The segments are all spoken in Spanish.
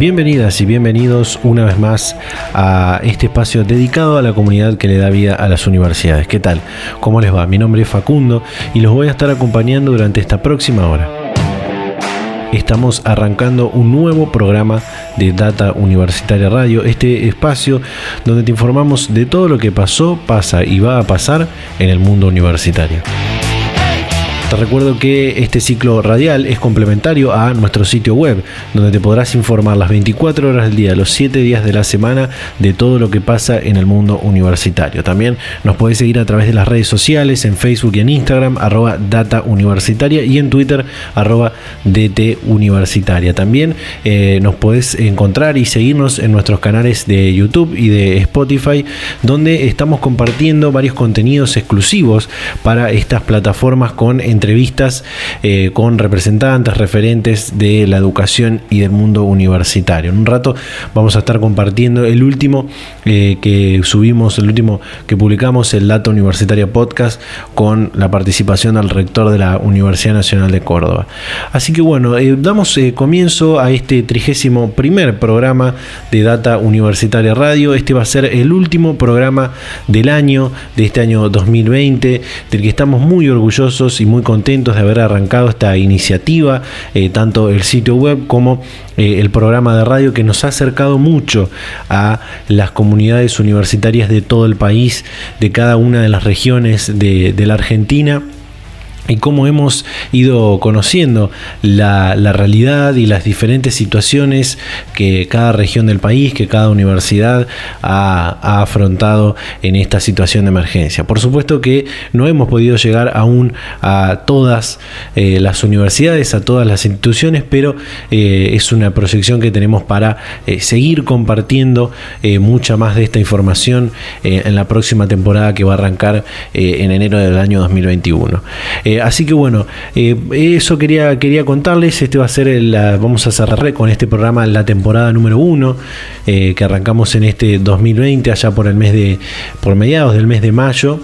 Bienvenidas y bienvenidos una vez más a este espacio dedicado a la comunidad que le da vida a las universidades. ¿Qué tal? ¿Cómo les va? Mi nombre es Facundo y los voy a estar acompañando durante esta próxima hora. Estamos arrancando un nuevo programa de Data Universitaria Radio, este espacio donde te informamos de todo lo que pasó, pasa y va a pasar en el mundo universitario. Te recuerdo que este ciclo radial es complementario a nuestro sitio web, donde te podrás informar las 24 horas del día, los 7 días de la semana, de todo lo que pasa en el mundo universitario. También nos podés seguir a través de las redes sociales, en Facebook y en Instagram, arroba Data y en Twitter, arroba DT. También eh, nos podés encontrar y seguirnos en nuestros canales de YouTube y de Spotify, donde estamos compartiendo varios contenidos exclusivos para estas plataformas con entrevistas eh, con representantes, referentes de la educación y del mundo universitario. En un rato vamos a estar compartiendo el último eh, que subimos, el último que publicamos, el Data Universitaria Podcast, con la participación del rector de la Universidad Nacional de Córdoba. Así que bueno, eh, damos comienzo a este trigésimo primer programa de Data Universitaria Radio. Este va a ser el último programa del año, de este año 2020, del que estamos muy orgullosos y muy contentos de haber arrancado esta iniciativa, eh, tanto el sitio web como eh, el programa de radio que nos ha acercado mucho a las comunidades universitarias de todo el país, de cada una de las regiones de la Argentina y cómo hemos ido conociendo la, realidad y las diferentes situaciones que cada región del país, que cada universidad ha, afrontado en esta situación de emergencia. Por supuesto que no hemos podido llegar aún a todas eh, las universidades, a todas las instituciones, pero eh, es una proyección que tenemos para eh, seguir compartiendo mucha más de esta información en la próxima temporada que va a arrancar en enero del año 2021 así que bueno, eh, eso quería, quería contarles. Este va a ser, la, vamos a cerrar con este programa la temporada número uno eh, que arrancamos en este 2020, allá por el mes de, por mediados del mes de mayo.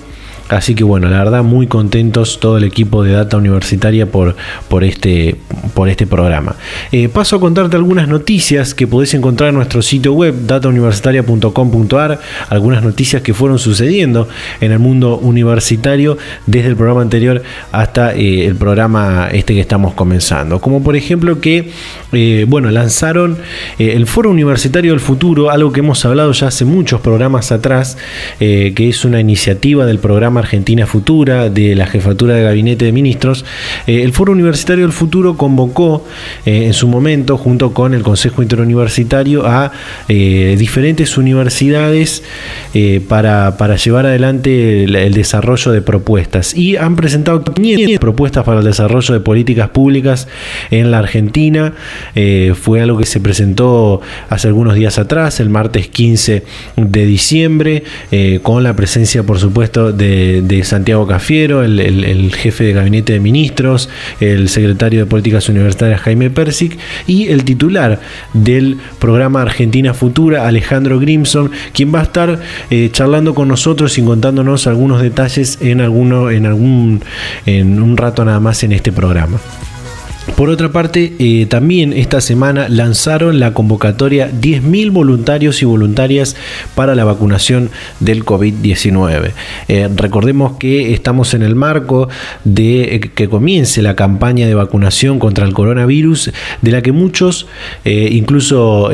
Así que bueno, la verdad muy contentos todo el equipo de Data Universitaria por, por, este, por este programa. Eh, paso a contarte algunas noticias que podés encontrar en nuestro sitio web datauniversitaria.com.ar, algunas noticias que fueron sucediendo en el mundo universitario desde el programa anterior hasta eh, el programa este que estamos comenzando. Como por ejemplo que, eh, bueno, lanzaron el Foro Universitario del Futuro, algo que hemos hablado ya hace muchos programas atrás, que es una iniciativa del programa Argentina Futura de la Jefatura de Gabinete de Ministros, eh, el Foro Universitario del Futuro convocó eh, en su momento, junto con el Consejo Interuniversitario, a eh, diferentes universidades para, para, llevar adelante el, desarrollo de propuestas. Y han presentado 500 propuestas para el desarrollo de políticas públicas en la Argentina. fue algo que se presentó hace algunos días atrás, el martes 15 de diciembre, con la presencia, por supuesto, de de, Santiago Cafiero, el, jefe de gabinete de ministros, el secretario de Políticas Universitarias Jaime Persic y el titular del programa Argentina Futura, Alejandro Grimson, quien va a estar eh, charlando con nosotros y contándonos algunos detalles en, alguno, en, algún, en un rato nada más en este programa. Por otra parte, eh, también esta semana lanzaron la convocatoria 10.000 voluntarios y voluntarias para la vacunación del COVID-19. Eh, recordemos que estamos en el marco de eh, que comience la campaña de vacunación contra el coronavirus, de la que muchos, incluso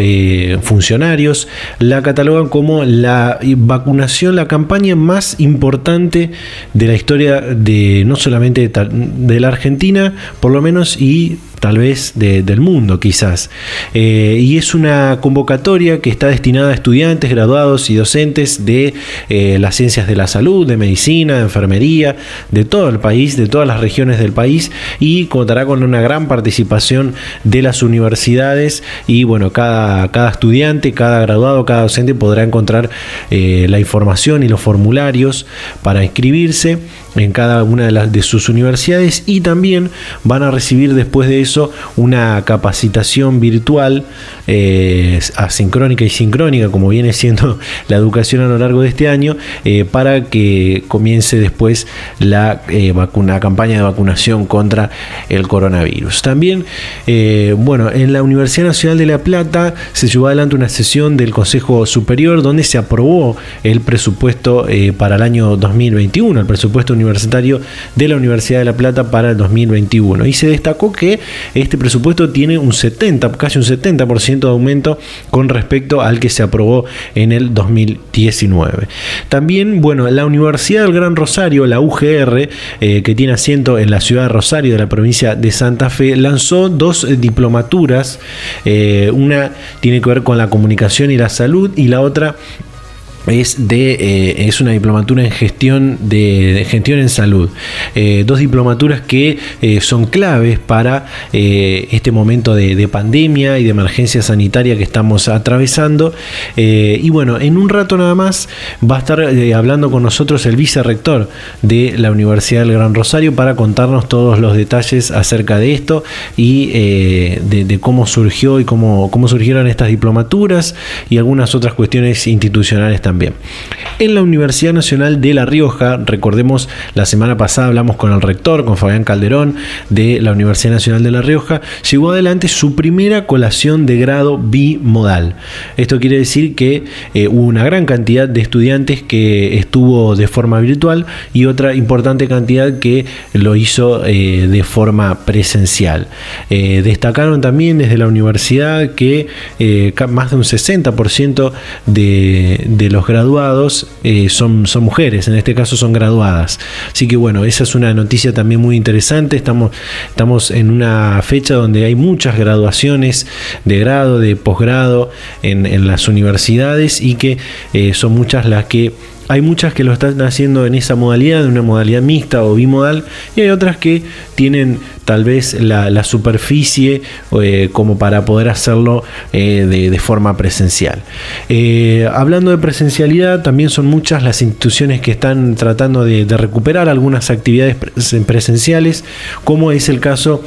funcionarios, la catalogan como la vacunación, la campaña más importante de la historia de no solamente de la Argentina, por lo menos, y tal vez del mundo quizás. Eh, y es una convocatoria que está destinada a estudiantes, graduados y docentes de eh, las ciencias de la salud, de medicina, de enfermería, de todo el país, de todas las regiones del país y contará con una gran participación de las universidades y bueno, cada, cada estudiante, cada graduado, cada docente podrá encontrar eh, la información y los formularios para inscribirse en cada una de, las, de sus universidades y también van a recibir después de eso una capacitación virtual eh, asincrónica y sincrónica como viene siendo la educación a lo largo de este año eh, para que comience después la eh, vacuna, campaña de vacunación contra el coronavirus. También, bueno, en la Universidad Nacional de La Plata se llevó adelante una sesión del Consejo Superior donde se aprobó el presupuesto para el año 2021, el presupuesto universitario de la Universidad de La Plata para el 2021. Y se destacó que este presupuesto tiene un 70, casi un 70% de aumento con respecto al que se aprobó en el 2019. También, bueno, la Universidad del Gran Rosario, la UGR, eh, que tiene asiento en la ciudad de Rosario de la provincia de Santa Fe, lanzó dos diplomaturas. Eh, una tiene que ver con la comunicación y la salud y la otra es de eh, es una diplomatura en gestión de, gestión en salud. Eh, dos diplomaturas que eh, son claves para este momento de, pandemia y de emergencia sanitaria que estamos atravesando. Y bueno en un rato nada más va a estar hablando con nosotros el vicerrector de la Universidad del Gran Rosario para contarnos todos los detalles acerca de esto y de, cómo surgió y cómo, cómo surgieron estas diplomaturas y algunas otras cuestiones institucionales también también. En la Universidad Nacional de La Rioja, recordemos, la semana pasada hablamos con el rector, con Fabián Calderón, de la Universidad Nacional de La Rioja, llegó adelante su primera colación de grado bimodal. Esto quiere decir que eh, hubo una gran cantidad de estudiantes que estuvo de forma virtual y otra importante cantidad que lo hizo eh, de forma presencial. Eh, destacaron también desde la universidad que más de un 60% de, de los graduados eh, son, son mujeres, en este caso son graduadas. Así que bueno, esa es una noticia también muy interesante. Estamos, estamos en una fecha donde hay muchas graduaciones de grado, de posgrado en, las universidades y que eh, son muchas las que hay muchas que lo están haciendo en esa modalidad, en una modalidad mixta o bimodal, y hay otras que tienen tal vez la, superficie eh, como para poder hacerlo eh, de, forma presencial. Eh, hablando de presencialidad, también son muchas las instituciones que están tratando de recuperar algunas actividades presenciales, como es el caso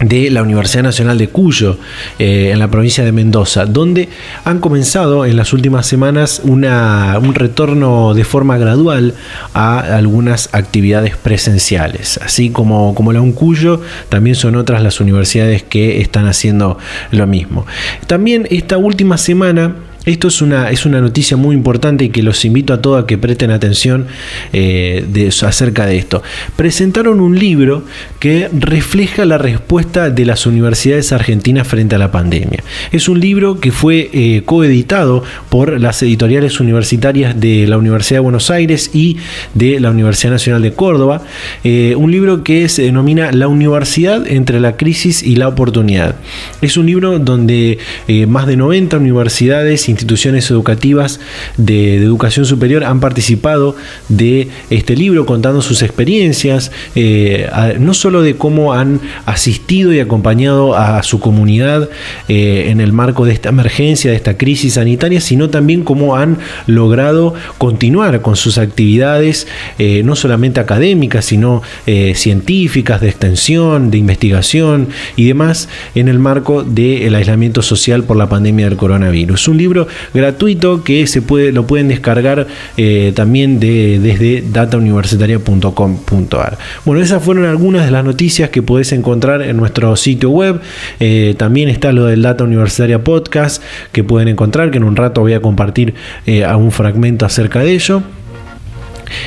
de la Universidad Nacional de Cuyo, eh, en la provincia de Mendoza, donde han comenzado en las últimas semanas un retorno de forma gradual a algunas actividades presenciales. Así como, como la UNCuyo, también son otras las universidades que están haciendo lo mismo. También esta última semana esto es una, es una noticia muy importante y que los invito a todos a que presten atención eh, acerca de esto. Presentaron un libro que refleja la respuesta de las universidades argentinas frente a la pandemia. Es un libro que fue eh, coeditado por las editoriales universitarias de la Universidad de Buenos Aires y de la Universidad Nacional de Córdoba. Eh, un libro que se denomina La universidad entre la crisis y la oportunidad. Es un libro donde más de 90 universidades instituciones educativas de, educación superior han participado de este libro contando sus experiencias, eh, no solo de cómo han asistido y acompañado a su comunidad eh, en el marco de esta emergencia, de esta crisis sanitaria, sino también cómo han logrado continuar con sus actividades, eh, no solamente académicas, sino científicas, de extensión, de investigación y demás, en el marco del aislamiento social por la pandemia del coronavirus. Un libro gratuito que se puede, lo pueden descargar eh, también de, desde datauniversitaria.com.ar. Bueno, esas fueron algunas de las noticias que podés encontrar en nuestro sitio web. Eh, también está lo del Data Universitaria Podcast que pueden encontrar, que en un rato voy a compartir eh, algún fragmento acerca de ello.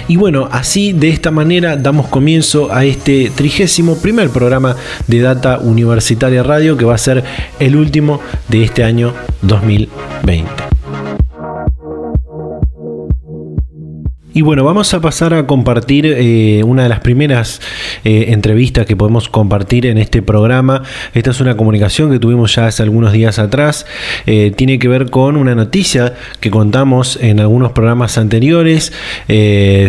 Y bueno, así de esta manera damos comienzo a este trigésimo primer programa de Data Universitaria Radio que va a ser el último de este año 2020. Y bueno, vamos a pasar a compartir eh, una de las primeras eh, entrevistas que podemos compartir en este programa. Esta es una comunicación que tuvimos ya hace algunos días atrás. Eh, tiene que ver con una noticia que contamos en algunos programas anteriores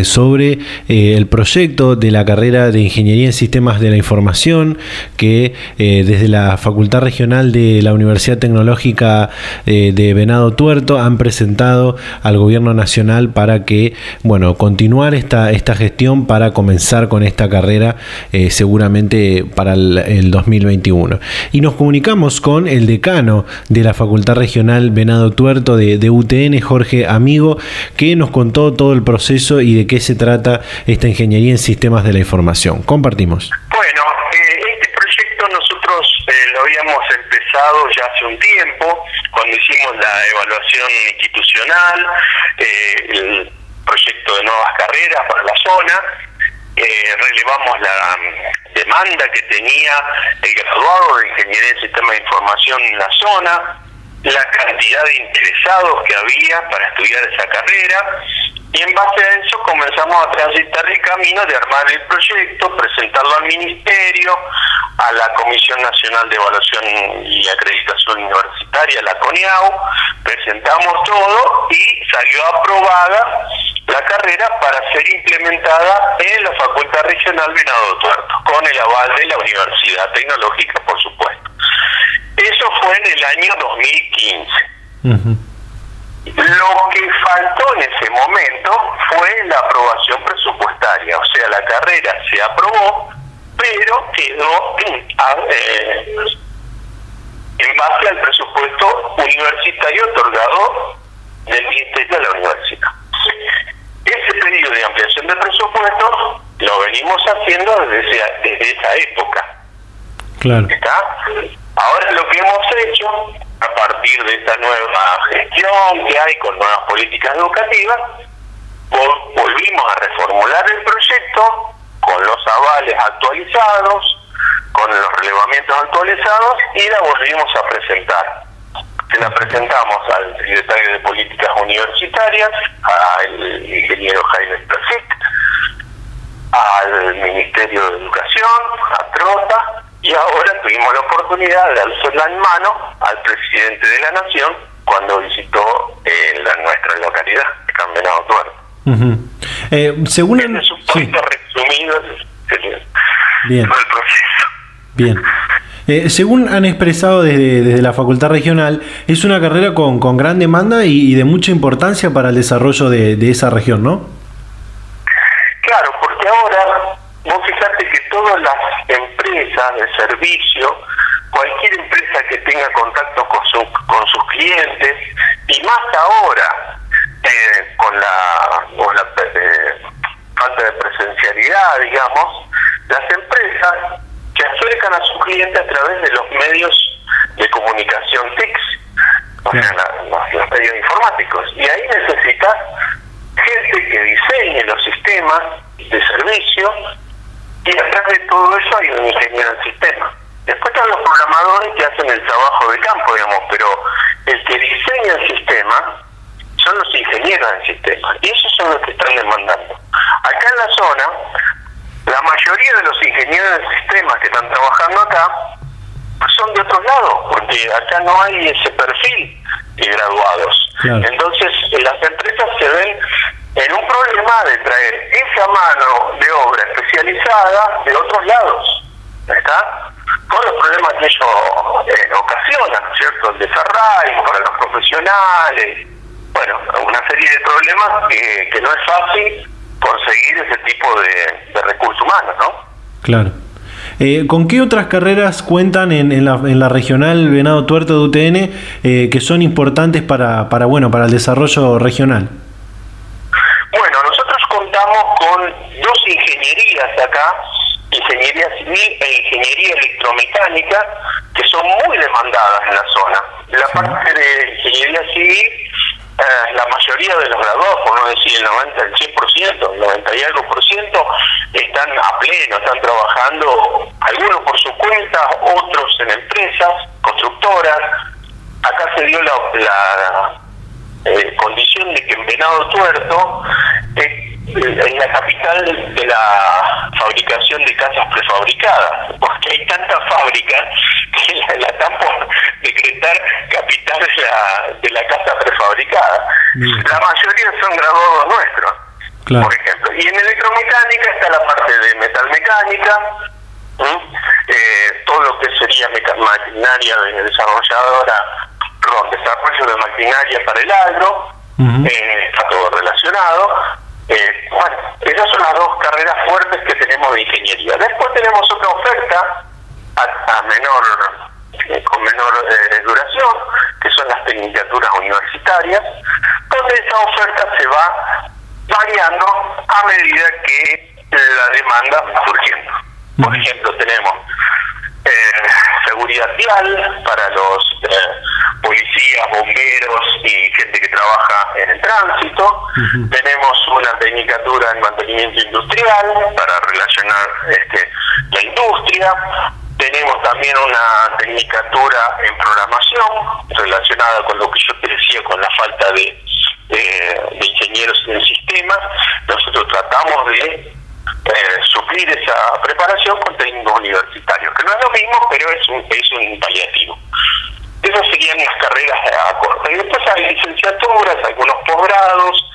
sobre el proyecto de la carrera de Ingeniería en Sistemas de la Información que desde la Facultad Regional de la Universidad Tecnológica de Venado Tuerto han presentado al Gobierno Nacional para que bueno, continuar esta, esta gestión para comenzar con esta carrera eh, seguramente para el, 2021. Y nos comunicamos con el decano de la Facultad Regional Venado Tuerto de, UTN, Jorge Amigo, que nos contó todo el proceso y de qué se trata esta ingeniería en sistemas de la información. Compartimos. Bueno, eh, este proyecto nosotros eh, lo habíamos empezado ya hace un tiempo, cuando hicimos la evaluación institucional, el proyecto de nuevas carreras para la zona, eh, relevamos la mm, demanda que tenía el graduado de Ingeniería en Sistema de Información en la zona, la cantidad de interesados que había para estudiar esa carrera y en base a eso comenzamos a transitar el camino de armar el proyecto, presentarlo al Ministerio, a la Comisión Nacional de Evaluación y Acreditación Universitaria, la CONIAU, presentamos todo y salió aprobada la carrera para ser implementada en la Facultad Regional Venado Tuerto, con el aval de la Universidad Tecnológica, por supuesto. Eso fue en el año 2015. Lo que faltó en ese momento fue la aprobación presupuestaria, o sea, la carrera se aprobó, pero quedó eh, en base al presupuesto universitario otorgado del Ministerio de la Universidad. Ese pedido de ampliación de presupuesto lo venimos haciendo desde, desde esa época. Claro. ¿Está? Ahora lo que hemos hecho, a partir de esta nueva gestión que hay con nuevas políticas educativas, volvimos a reformular el proyecto con los avales actualizados, con los relevamientos actualizados y la volvimos a presentar. Se la presentamos al secretario de Políticas Universitarias, al ingeniero Jaime Perfect, al Ministerio de Educación, a Trota, y ahora tuvimos la oportunidad de alzarla en mano al presidente de la Nación cuando visitó eh, la, nuestra localidad, Campeonato Tuerto. Eh, según es un resumido Bien. proceso. Bien. Eh, según han expresado desde, desde, la Facultad Regional, es una carrera con, con gran demanda y, de mucha importancia para el desarrollo de, de esa región, ¿no? Claro, porque ahora vos fijate que todas las empresas de servicio, cualquier empresa que tenga contacto con, su, con sus clientes, y más ahora eh, con la, con la eh, falta de digamos, las empresas se acercan a sus clientes a través de los medios de comunicación TICS, o sea, los medios informáticos, y ahí necesitas gente que diseñe los sistemas de servicio y atrás de todo eso hay un ingeniero del sistema. Después están los programadores que hacen el trabajo de campo, digamos, pero el que diseña el sistema son los ingenieros del sistema, y esos son los que están demandando. Acá en la zona, la mayoría de los ingenieros del sistema que están trabajando acá son de otros lados, porque acá no hay ese perfil de graduados. Entonces, las empresas se ven en un problema de traer esa mano de obra especializada de otros lados, ¿está? Con los problemas que ello eh, ocasionan, ¿cierto? El desarraigo para los profesionales, bueno, una serie de problemas que, que no es fácil conseguir ese tipo de, de recursos humanos, ¿no? Claro. Eh, ¿Con qué otras carreras cuentan en, en, la, en la regional Venado Tuerto de UTN eh, que son importantes para, para, bueno, para el desarrollo regional? con dos ingenierías acá, ingeniería civil e ingeniería electromecánica, que son muy demandadas en la zona. La parte de ingeniería civil, eh, la mayoría de los graduados, por no decir el 90, el 100%, el 90 y algo por ciento, están a pleno, están trabajando, algunos por su cuenta, otros en empresas, constructoras. Acá se dio la, la eh, condición de que en Venado Tuerto eh, en la capital de la fabricación de casas prefabricadas, porque hay tantas fábricas que la, la están por decretar capital de la, de la casa prefabricada. La mayoría son graduados nuestros, por ejemplo. Y en electromecánica está la parte de metalmecánica, eh, todo lo que sería maquinaria desarrolladora, perdón, desarrollo de maquinaria para el agro, eh, está todo relacionado. Eh, bueno, esas son las dos carreras fuertes que tenemos de ingeniería. Después tenemos otra oferta a, menor eh, con menor eh, duración, que son las tecnicaturas universitarias, donde esa oferta se va variando a medida que la demanda va surgiendo. Por ejemplo, tenemos eh, seguridad vial para los policías, bomberos y gente que trabaja en el tránsito. Tenemos una tecnicatura en mantenimiento industrial para relacionar este, la industria. Tenemos también una tecnicatura en programación relacionada con lo que yo te decía, con la falta de, ingenieros en sistemas. Nosotros tratamos de eh, suplir esa preparación con técnicos universitarios, que no es lo mismo, pero es un, es un paliativo. Esas serían las carreras a corto. Y después hay licenciaturas, algunos posgrados,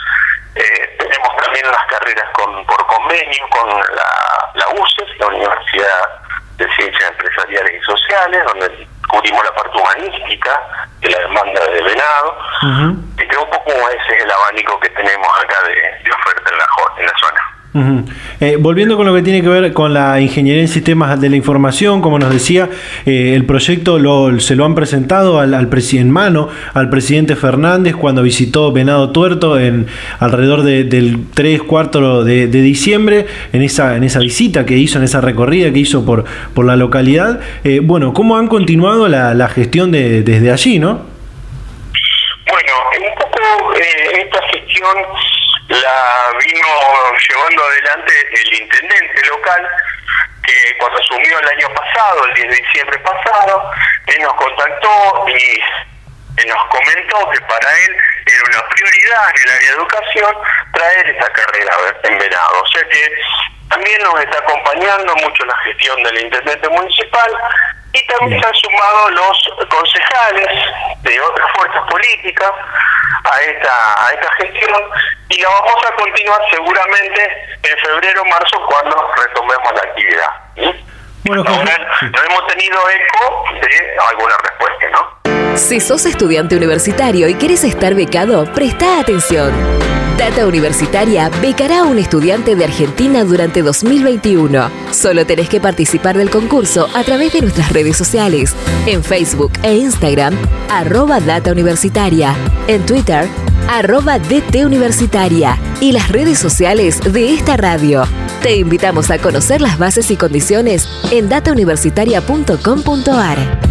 eh, tenemos también las carreras con, por convenio con la, la UCES, la Universidad de Ciencias Empresariales y Sociales, donde cubrimos la parte humanística de la demanda de venado. Y que un poco ese es el abanico que tenemos acá de, de oferta en la, en la Eh, volviendo con lo que tiene que ver con la ingeniería en sistemas de la información, como nos decía, eh, el proyecto se lo han presentado al, al en mano al presidente Fernández cuando visitó Venado Tuerto en alrededor del 3, 4 de, diciembre, en esa, en esa visita que hizo, en esa recorrida que hizo por, por la localidad. Eh, bueno, ¿cómo han continuado la, la gestión de, desde allí, no? Bueno, un poco esta gestión la vino llevando adelante el intendente local que cuando asumió el año pasado, el 10 de diciembre pasado, él nos contactó y nos comentó que para él era una prioridad en el área de educación traer esta carrera en Venado. O sea que también nos está acompañando mucho la gestión del intendente municipal y también se han sumado los concejales de otras fuerzas políticas a esta, a esta gestión y la vamos a continuar seguramente en febrero o marzo cuando retomemos la actividad. Bueno, Ahora, no hemos tenido eco de alguna respuesta, ¿no? Si sos estudiante universitario y quieres estar becado, presta atención. Data Universitaria becará a un estudiante de Argentina durante 2021. Solo tenés que participar del concurso a través de nuestras redes sociales, en Facebook e Instagram, arroba Data Universitaria, en Twitter, arroba DT Universitaria y las redes sociales de esta radio. Te invitamos a conocer las bases y condiciones en datauniversitaria.com.ar.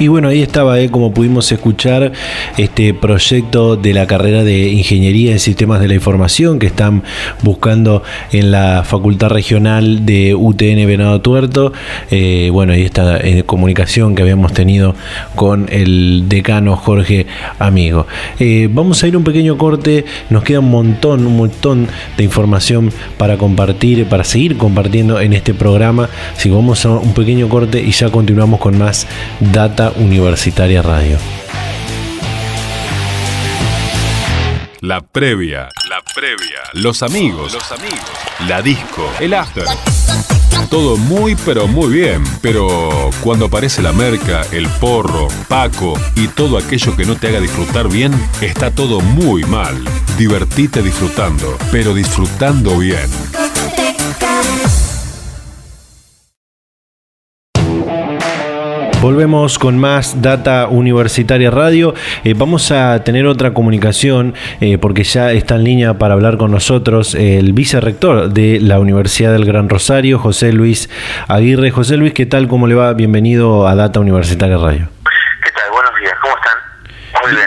Y bueno, ahí estaba, eh, como pudimos escuchar, este proyecto de la carrera de Ingeniería en Sistemas de la Información que están buscando en la Facultad Regional de UTN Venado Tuerto. Eh, bueno, ahí está en comunicación que habíamos tenido con el decano Jorge Amigo. Eh, vamos a ir un pequeño corte, nos queda un montón, un montón de información para compartir, para seguir compartiendo en este programa. Si vamos a un pequeño corte y ya continuamos con más data Universitaria Radio. La previa, la previa, los amigos, los amigos, la disco, el after. Todo muy pero muy bien, pero cuando aparece la merca, el porro, Paco y todo aquello que no te haga disfrutar bien, está todo muy mal. Divertite disfrutando, pero disfrutando bien. Volvemos con más Data Universitaria Radio. Eh, vamos a tener otra comunicación eh, porque ya está en línea para hablar con nosotros el vicerrector de la Universidad del Gran Rosario, José Luis Aguirre. José Luis, ¿qué tal? ¿Cómo le va? Bienvenido a Data Universitaria Radio. ¿Qué tal? Buenos días, ¿cómo están? Muy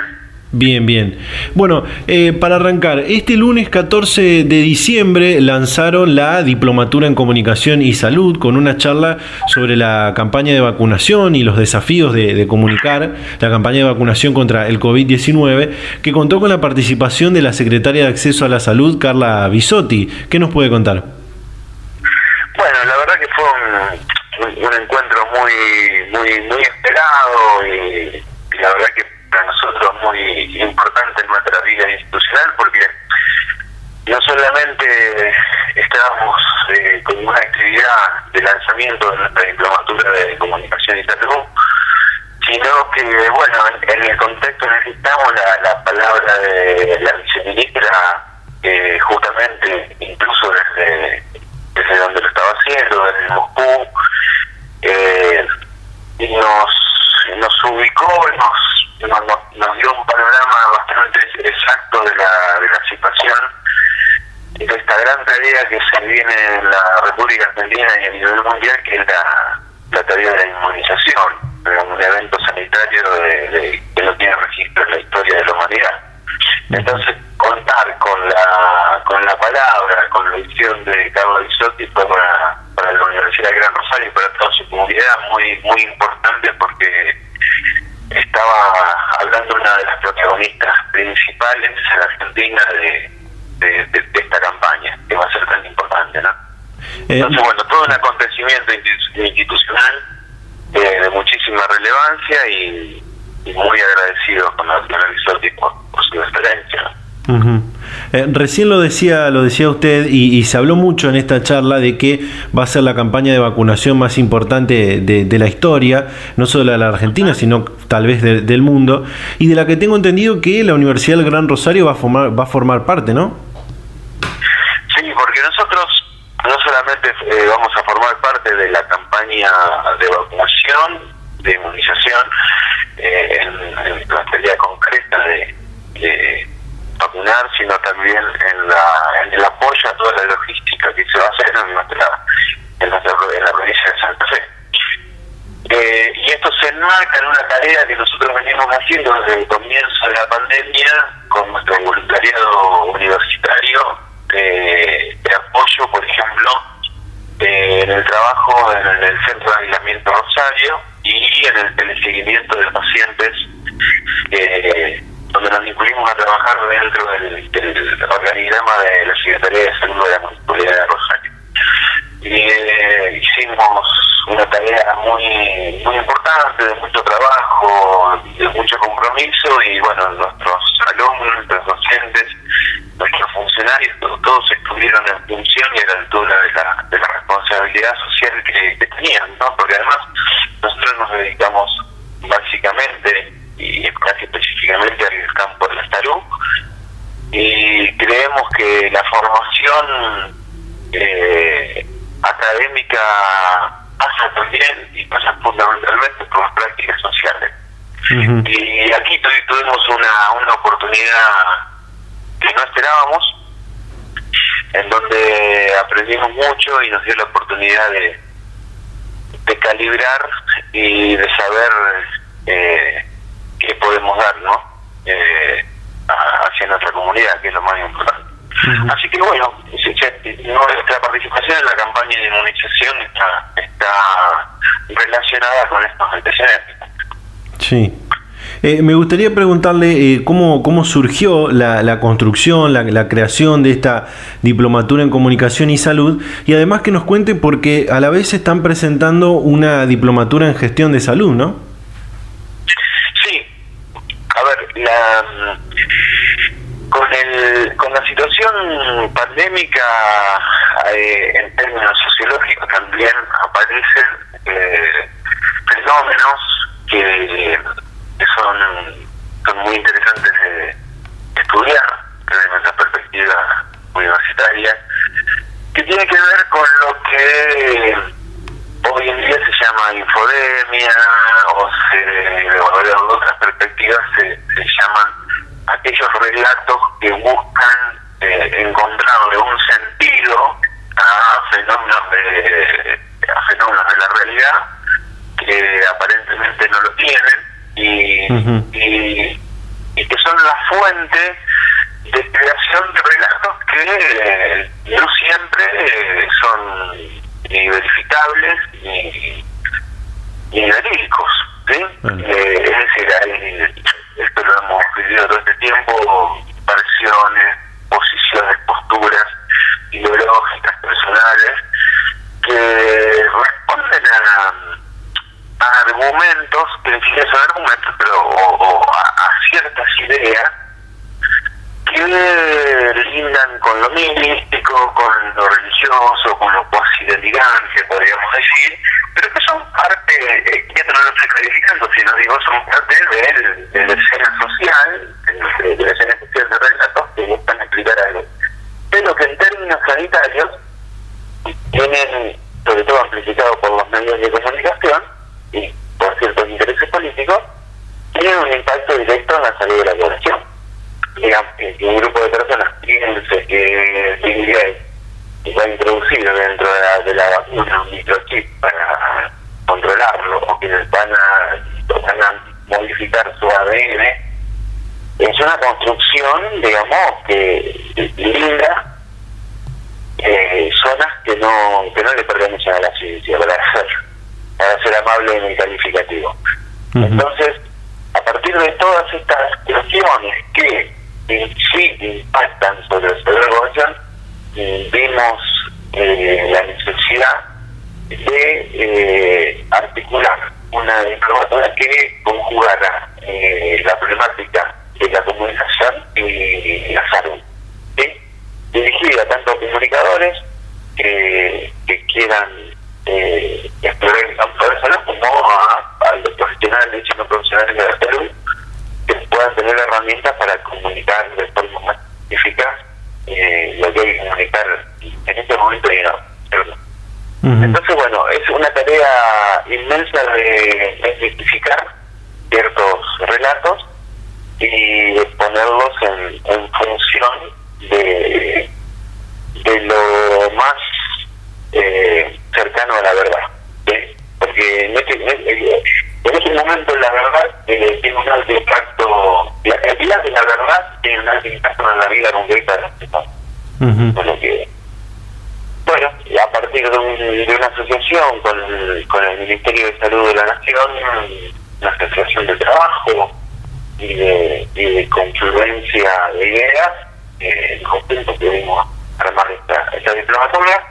bien. Bien. Bueno, eh, para arrancar, este lunes 14 de diciembre lanzaron la Diplomatura en Comunicación y Salud con una charla sobre la campaña de vacunación y los desafíos de, comunicar la campaña de vacunación contra el COVID-19, que contó con la participación de la secretaria de Acceso a la Salud, Carla Bisotti. ¿Qué nos puede contar? Bueno, la verdad que fue un, un encuentro muy, muy, muy esperado y la verdad que para nosotros importante en nuestra vida institucional porque no solamente estábamos eh, con una actividad de lanzamiento de nuestra diplomatura de comunicación y salud, sino que, bueno, en, el contexto necesitamos la, la palabra de la viceministra, eh, justamente, incluso desde, desde donde lo estaba haciendo, desde Moscú, eh, nos, nos ubicó, nos nos, dio un panorama bastante exacto de la, de la situación de esta gran tarea que se viene en la República Argentina y a nivel mundial, que es la, la tarea de la inmunización, un evento sanitario de, que no tiene registro en la historia de la humanidad. Entonces, contar con la con la palabra, con la visión de Carlos Isotti fue para, para la Universidad de Gran Rosario y para toda su comunidad muy muy importante porque estaba hablando una de las protagonistas principales en Argentina de, de, esta campaña, que va a ser tan importante, ¿no? Eh, Entonces, bueno, todo un acontecimiento institucional eh, de muchísima relevancia y, muy agradecido con la doctora por, por su experiencia. Eh, recién lo decía, lo decía usted y, se habló mucho en esta charla de que va a ser la campaña de vacunación más importante de, la historia, no solo de la Argentina, sino tal vez del mundo, y de la que tengo entendido que la Universidad del Gran Rosario va a formar, va a formar parte, ¿no? Sí, porque nosotros no solamente eh, vamos a formar parte de la campaña de vacunación, de inmunización, eh, en, la teoría concreta de vacunar, sino también en, la, en el apoyo a toda la logística que se va a hacer en nuestra en, en la provincia de Santa Fe. Eh, y esto se enmarca en una tarea que nosotros venimos haciendo desde el comienzo de la pandemia con nuestro voluntariado universitario de, apoyo, por ejemplo, eh, en el trabajo en el Centro de Aislamiento Rosario y en el teleseguimiento de pacientes eh, donde nos incluimos a trabajar dentro del, organigrama de la Secretaría de Salud de la Municipalidad de Rosario. Eh, hicimos una tarea muy muy importante, de mucho trabajo, de mucho compromiso y bueno, nuestros alumnos, nuestros docentes, nuestros funcionarios, todos, estuvieron en función y a la altura de la, de la responsabilidad social que, que tenían, ¿no? porque además nosotros nos dedicamos básicamente y casi específicamente al campo de la salud. Y creemos que la formación eh, académica pasa también y pasa fundamentalmente por las prácticas sociales. Y aquí tuvimos una, una oportunidad que no esperábamos, en donde aprendimos mucho y nos dio la oportunidad de, de calibrar y de saber eh, que podemos dar ¿no? Eh, hacia nuestra comunidad, que es lo más importante. Así que bueno, nuestra participación en la campaña de inmunización está, está relacionada con estos antecedentes. Sí. Eh, me gustaría preguntarle eh, cómo, cómo surgió la, la construcción, la, la, creación de esta diplomatura en comunicación y salud y además que nos cuente porque a la vez están presentando una diplomatura en gestión de salud, ¿no? la con el con la situación pandémica eh, en términos sociológicos también aparecen eh, fenómenos que, son, son muy interesantes de estudiar desde nuestra perspectiva universitaria que tiene que ver con lo que hoy en día se llama infodemia o se, o otras perspectivas se, se llaman aquellos relatos que buscan eh, encontrarle un sentido a fenómenos de a fenómenos de la realidad que aparentemente no lo tienen y, y, que son fuente de creación de relatos que no siempre son ni verificables ni, ni verídicos. ¿sí? Eh, es decir, hay, esto lo hemos vivido todo este tiempo, versiones, posiciones, posturas ideológicas, personales, que responden a, argumentos, son argumentos, pero a, ciertas ideas que lindan con lo místico, con lo religioso, con lo cuasi delirante, podríamos decir, pero que son parte, eh, ya no lo estoy calificando, sino digo, son parte de, la escena social, de, la escena social de relatos que buscan explicar algo. Pero que en términos sanitarios tienen, sobre todo amplificado por los medios de comunicación y por ciertos intereses políticos, tienen un impacto directo en la salud de la población. Digamos, que un grupo de personas piense que Gates va a introducir dentro de la, de la vacuna un microchip para controlarlo o que van a, van a modificar su ADN, es una construcción, digamos, que linda eh, zonas que no que no le pertenecen a la ciencia, para ser, para ser amable en el calificativo. Entonces, a partir de todas estas cuestiones que sí impactan sobre la población, vimos eh, la necesidad de eh, articular una informativa que conjugara eh, la problemática de la comunicación y la salud dirigida tanto a comunicadores que quieran eh, explorar campo de salud como a, los profesionales y no profesionales de la salud que puedan tener herramientas para comunicar de forma más eficaz eh, lo que hay que comunicar en este momento y no. Entonces, bueno, es una tarea inmensa de identificar ciertos relatos y ponerlos en, en función de, de lo más eh, cercano a la verdad. Porque en este, en este momento la verdad eh, tiene un alto impacto, la cantidad de la verdad tiene un alto impacto en la vida concreta de las personas. que, bueno, a partir de, un, de una asociación con el, con el Ministerio de Salud de la Nación, una asociación de trabajo y de, y de confluencia de ideas, eh, conjunto pudimos armar esta, esta diplomatoria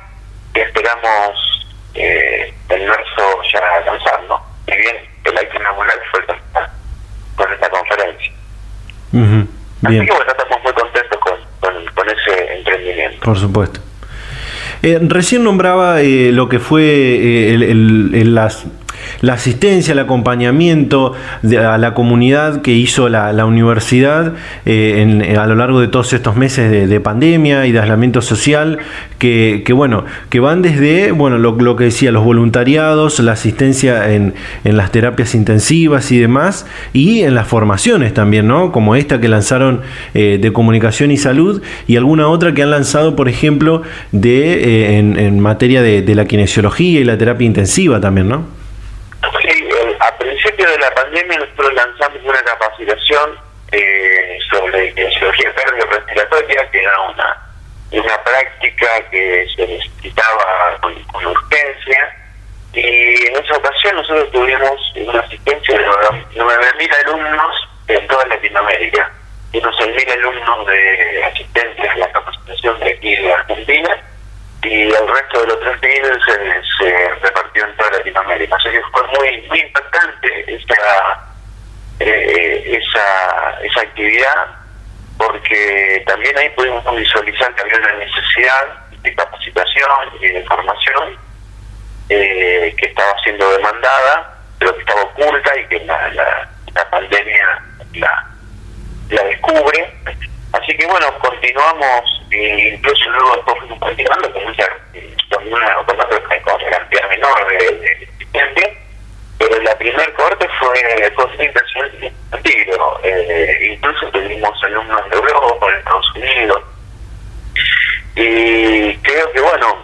que esperamos eh, el marzo ya lanzando. Y bien, el acto inaugural fue con esta conferencia. Así que bueno, estamos muy contentos con, con, con ese emprendimiento. Por supuesto. Eh, recién nombraba eh, lo que fue eh, el, el, las la asistencia, el acompañamiento a la comunidad que hizo la, universidad eh, a lo largo de todos estos meses de, pandemia y de aislamiento social, que, bueno, que van desde bueno lo, que decía, los voluntariados, la asistencia en, las terapias intensivas y demás, y en las formaciones también, ¿no? Como esta que lanzaron eh, de comunicación y salud, y alguna otra que han lanzado, por ejemplo, de, eh, en, materia de, de la kinesiología y la terapia intensiva también, ¿no? De la pandemia nosotros lanzamos una capacitación eh, sobre kinesiología cardiorrespiratoria, que era una, una práctica que se necesitaba con, urgencia. Y en esa ocasión nosotros tuvimos una asistencia de 9.000 alumnos en toda Latinoamérica, y unos 6.000 alumnos de asistencia a la capacitación de aquí de Argentina y el resto de los tres se, se repartió en toda Latinoamérica. Así que fue muy, muy impactante esa, eh, esa, esa actividad porque también ahí pudimos visualizar que había una necesidad de capacitación y de formación eh, que estaba siendo demandada, pero que estaba oculta y que la, la, la pandemia la, la descubre. Así que bueno, continuamos e incluso luego después fuimos continuando con mucha con una cantidad menor de, de pero la primer corte fue fue inversión antiguo eh, incluso tuvimos alumnos de Europa de Estados Unidos y creo que bueno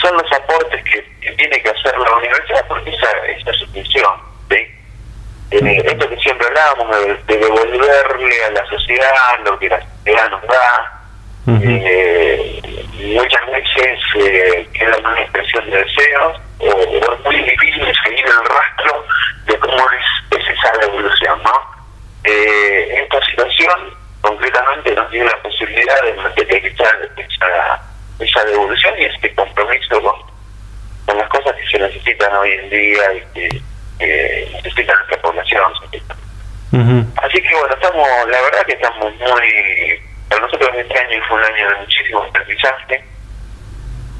son los aportes que, tiene que hacer la universidad porque esa esa es su función ¿sí? eh, esto que siempre hablábamos de, devolverle a la sociedad lo que la sociedad nos da. eh, muchas veces eh, queda una expresión de deseos o, es muy difícil seguir el rastro de cómo es, es esa devolución. ¿no? Eh, esta situación concretamente nos dio la posibilidad de materializar esa, esa devolución y este compromiso con, las cosas que se necesitan hoy en día y que, necesita nuestra población. Así que bueno, estamos, la verdad que estamos muy, para nosotros este año fue un año de muchísimo aprendizaje,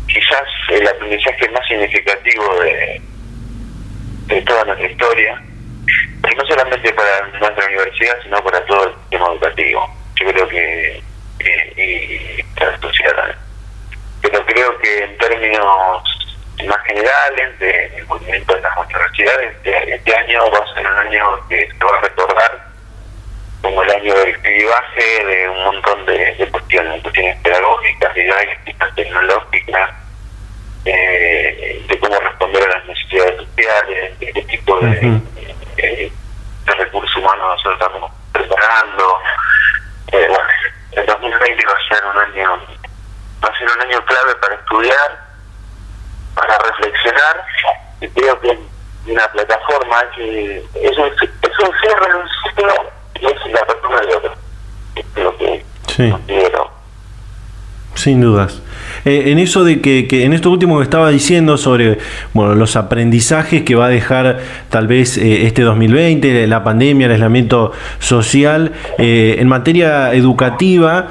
quizás el aprendizaje más significativo de, de toda nuestra historia, y no solamente para nuestra universidad, sino para todo el sistema educativo. Yo creo que, y para la. Pero creo que en términos más generales del movimiento de las universidades, este, este, año va a ser un año que se va a recordar como el año del clivaje de un montón de, cuestiones, cuestiones pedagógicas, didácticas, tecnológicas, eh, de cómo responder a las necesidades sociales, de qué tipo de, de recursos humanos nosotros estamos preparando. Eh, bueno, el 2020 va a ser un año va a ser un año clave para estudiar, para reflexionar, y creo que una plataforma que es un, es un cierre de un ciclo y es la apertura de otro. Es lo que sí. Sin dudas. Eh, en eso de que, en esto último que estaba diciendo sobre bueno, los aprendizajes que va a dejar tal vez eh, este 2020, la pandemia, el aislamiento social, eh, en materia educativa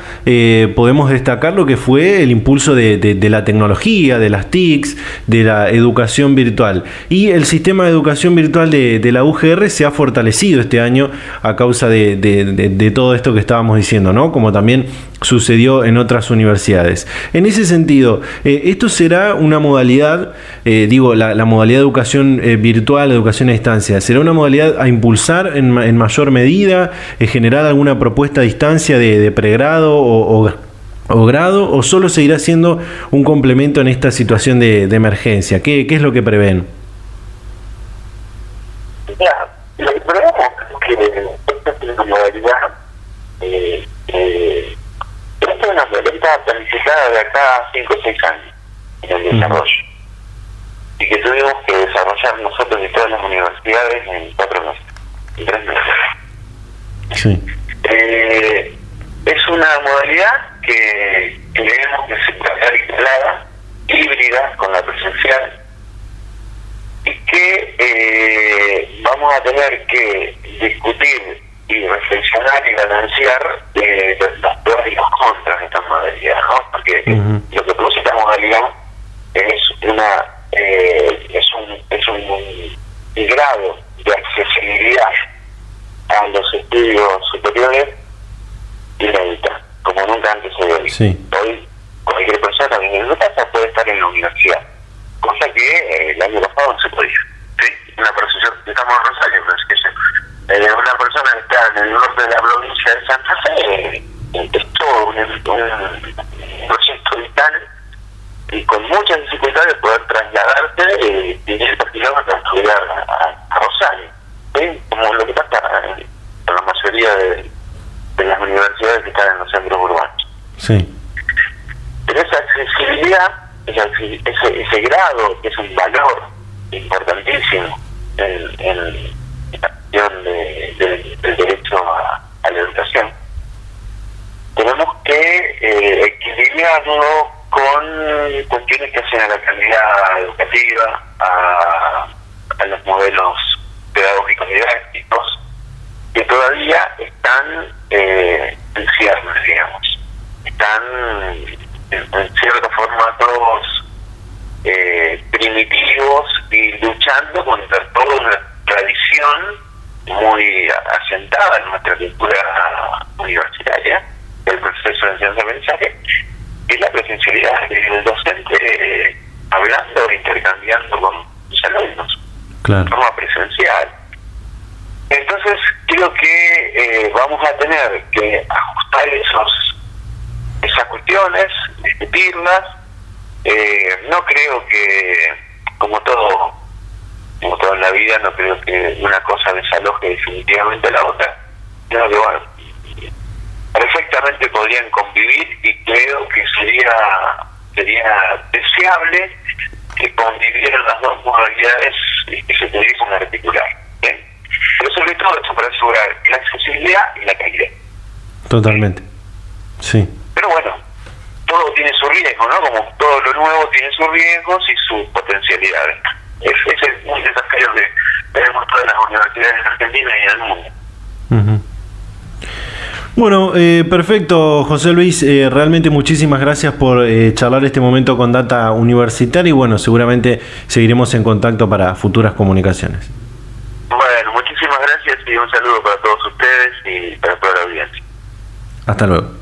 podemos destacar lo que fue el impulso de, la tecnología, de las TICs, de la educación virtual. Y el sistema de educación virtual de, la UGR se ha fortalecido este año a causa de, de todo esto que estábamos diciendo, ¿no? Como también sucedió en otras universidades. En ese sentido, eh, ¿esto será una modalidad, eh, digo, la, modalidad de educación eh, virtual, educación a distancia, será una modalidad a impulsar en, mayor medida, generar alguna propuesta a distancia de, pregrado o, grado, o solo seguirá siendo un complemento en esta situación de, emergencia? ¿Qué, ¿Qué, es lo que prevén? lo que prevemos es que esta modalidad una está planificada de acá a 5 o 6 años en el desarrollo. Y que tuvimos que desarrollar nosotros y todas las universidades en 4 meses, en 3 meses. Sí. Eh, es una modalidad que creemos que se puede instalada, híbrida con la presencial, y que eh, vamos a tener que discutir y reflexionar y balancear eh, los pros y los contras de esta modalidad, ¿no? Porque lo que produce esta modalidad es una eh, es un es un, grado de accesibilidad a los estudios superiores inédita, como nunca antes se visto. Hoy cualquier persona en su casa puede estar en la universidad, cosa que eh, el año pasado no se podía. ¿sí? Una profesión, estamos en Rosario, pero es que eh, una persona que está en el norte de la provincia de Santa Fe empezó un, un, proyecto vital y con muchas dificultades poder trasladarte eh, 500 kilómetros a estudiar a, Rosario, como lo que pasa en, la mayoría de, las universidades que están en los centros urbanos. Sí. Pero esa accesibilidad, ese, ese, grado, que es un valor importantísimo en, en de, del derecho a, la educación, tenemos que eh, equilibrarlo con cuestiones que hacen a la calidad educativa, a, los modelos pedagógicos didácticos, que todavía están eh, en ciernes, digamos. Están en, cierta forma todos eh, primitivos y luchando contra toda una tradición muy asentada en nuestra cultura universitaria del proceso de enseñanza-aprendizaje, es la presencialidad del docente hablando e intercambiando con sus alumnos de forma presencial. Entonces, creo que eh, vamos a tener que ajustar esos esas cuestiones, discutirlas. Eh, no creo que, como todo como todo en la vida, no creo que una cosa desaloje definitivamente a la otra, sino que bueno, perfectamente podrían convivir y creo que sería sería deseable que convivieran las dos modalidades y que se pudiesen articular. Pero sobre todo esto para asegurar la accesibilidad y la calidad. Totalmente. Sí. Pero bueno, todo tiene su riesgo, ¿no? Como todo lo nuevo tiene sus riesgos y sus potencialidades. Ese es un desafío que tenemos todas las universidades en Argentina y en el mundo. Bueno, eh, perfecto, José Luis. Eh, realmente muchísimas gracias por eh, charlar este momento con Data Universitaria y bueno, seguramente seguiremos en contacto para futuras comunicaciones. Bueno, muchísimas gracias y un saludo para todos ustedes y para toda la audiencia. Hasta luego.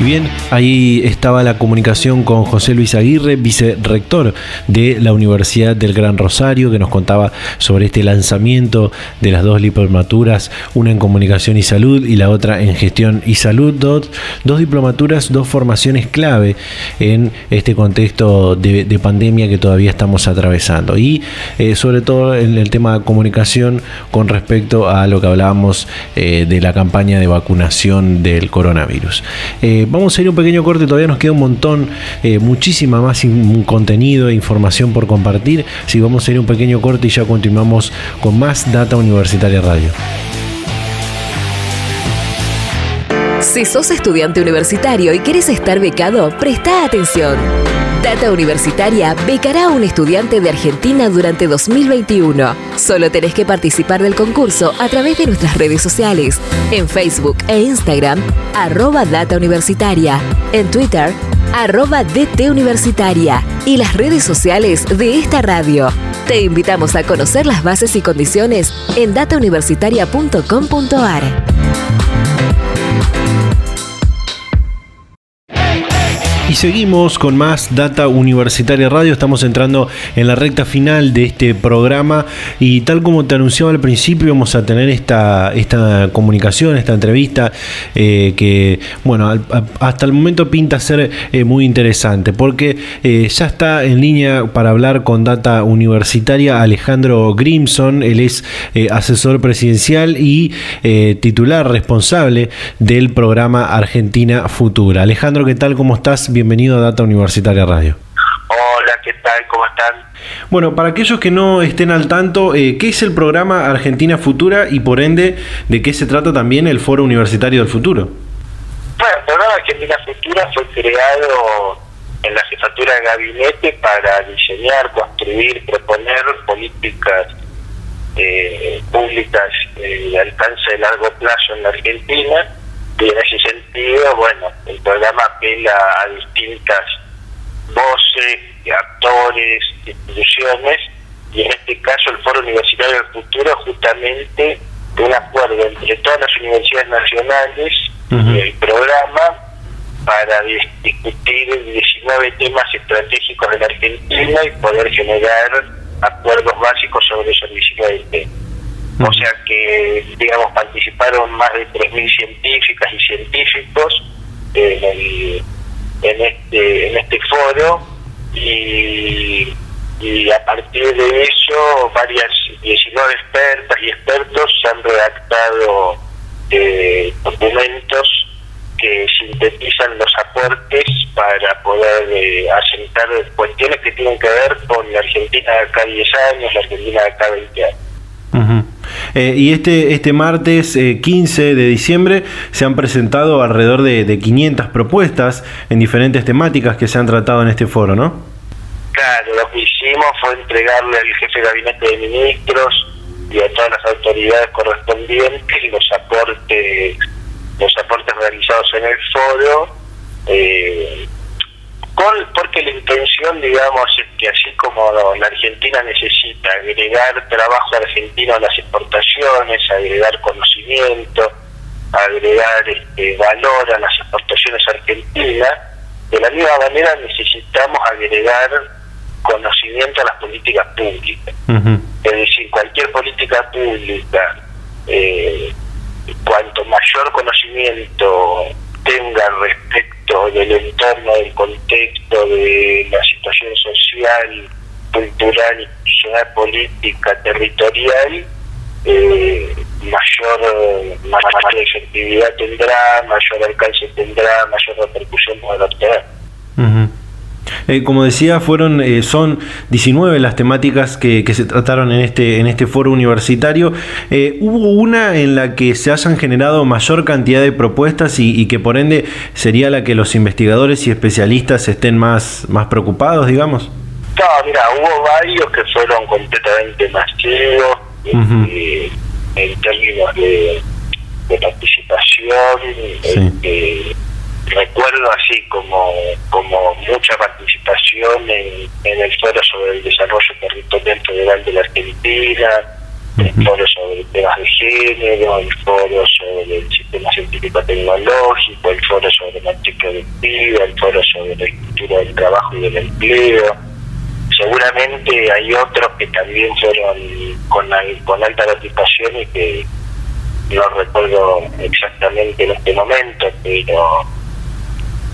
Y bien, ahí estaba la comunicación con José Luis Aguirre, vicerrector de la Universidad del Gran Rosario, que nos contaba sobre este lanzamiento de las dos diplomaturas, una en comunicación y salud y la otra en gestión y salud. Dos, diplomaturas, dos formaciones clave en este contexto de, pandemia que todavía estamos atravesando. Y eh, sobre todo en el tema de comunicación con respecto a lo que hablábamos eh, de la campaña de vacunación del coronavirus. Eh, vamos a ir un pequeño corte, todavía nos queda un montón, eh, muchísima más contenido e información por compartir. Si vamos a ir un pequeño corte y ya continuamos con más Data Universitaria Radio. Si sos estudiante universitario y quieres estar becado, presta atención. Data Universitaria becará a un estudiante de Argentina durante 2021. Solo tenés que participar del concurso a través de nuestras redes sociales, en Facebook e Instagram, arroba Data Universitaria, en Twitter, arroba DT Universitaria y las redes sociales de esta radio. Te invitamos a conocer las bases y condiciones en datauniversitaria.com.ar. Y seguimos con más Data Universitaria Radio. Estamos entrando en la recta final de este programa y tal como te anunciaba al principio vamos a tener esta, esta comunicación, esta entrevista eh, que, bueno, hasta el momento pinta ser eh, muy interesante porque eh, ya está en línea para hablar con Data Universitaria Alejandro Grimson. Él es asesor presidencial y titular responsable del programa Argentina Futura. Alejandro, ¿qué tal? ¿Cómo estás? Bienvenido a Data Universitaria Radio. Hola, ¿qué tal? ¿Cómo están? Bueno, para aquellos que no estén al tanto, eh, ¿qué es el programa Argentina Futura y por ende de qué se trata también el Foro Universitario del Futuro? Bueno, el programa Argentina Futura fue creado en la jefatura de gabinete para diseñar, construir, proponer políticas eh, públicas de alcance de largo plazo en la Argentina y en ese sentido, bueno, el programa apela a distintas voces, actores, instituciones, y en este caso el Foro Universitario del Futuro justamente un acuerdo entre todas las universidades nacionales y el programa para discutir 19 temas estratégicos de la Argentina y poder generar acuerdos básicos sobre esos 19 temas. O sea que, digamos, participaron más de 3.000 científicas y científicos en, en, este, en este foro y, a partir de eso varias 19 expertas y expertos han redactado eh, documentos que sintetizan los aportes para poder eh, asentar cuestiones que tienen que ver con la Argentina de acá 10 años, la Argentina de acá 20 años. Eh, y este, este martes 15 eh, de diciembre se han presentado alrededor de, de 500 propuestas en diferentes temáticas que se han tratado en este foro, ¿no? Claro, lo que hicimos fue entregarle al jefe de gabinete de ministros y a todas las autoridades correspondientes los aportes los aportes realizados en el foro eh, porque la intención, digamos, es que así como la Argentina necesita agregar trabajo argentino a las exportaciones, agregar conocimiento, agregar este, valor a las exportaciones argentinas, de la misma manera necesitamos agregar conocimiento a las políticas públicas. Es decir, cualquier política pública, eh, cuanto mayor conocimiento tenga respecto del entorno, del contexto, de la situación social, cultural, institucional, política, territorial, eh, mayor, mayor efectividad tendrá, mayor alcance tendrá, mayor repercusión podrá tener. Eh, como decía, fueron eh, son 19 las temáticas que, se trataron en este en este foro universitario. Eh, hubo una en la que se hayan generado mayor cantidad de propuestas y, que por ende sería la que los investigadores y especialistas estén más más preocupados, digamos. No, mira, hubo varios que fueron completamente masivos en términos de, participación. Este, recuerdo así como, como mucha participación en, el foro sobre el desarrollo territorial federal de la Argentina, el foro sobre temas de género, el foro sobre el sistema científico tecnológico, el foro sobre la productiva, el foro sobre la estructura del trabajo y del empleo. Seguramente hay otros que también fueron con, con alta participación y que no recuerdo exactamente en este momento, pero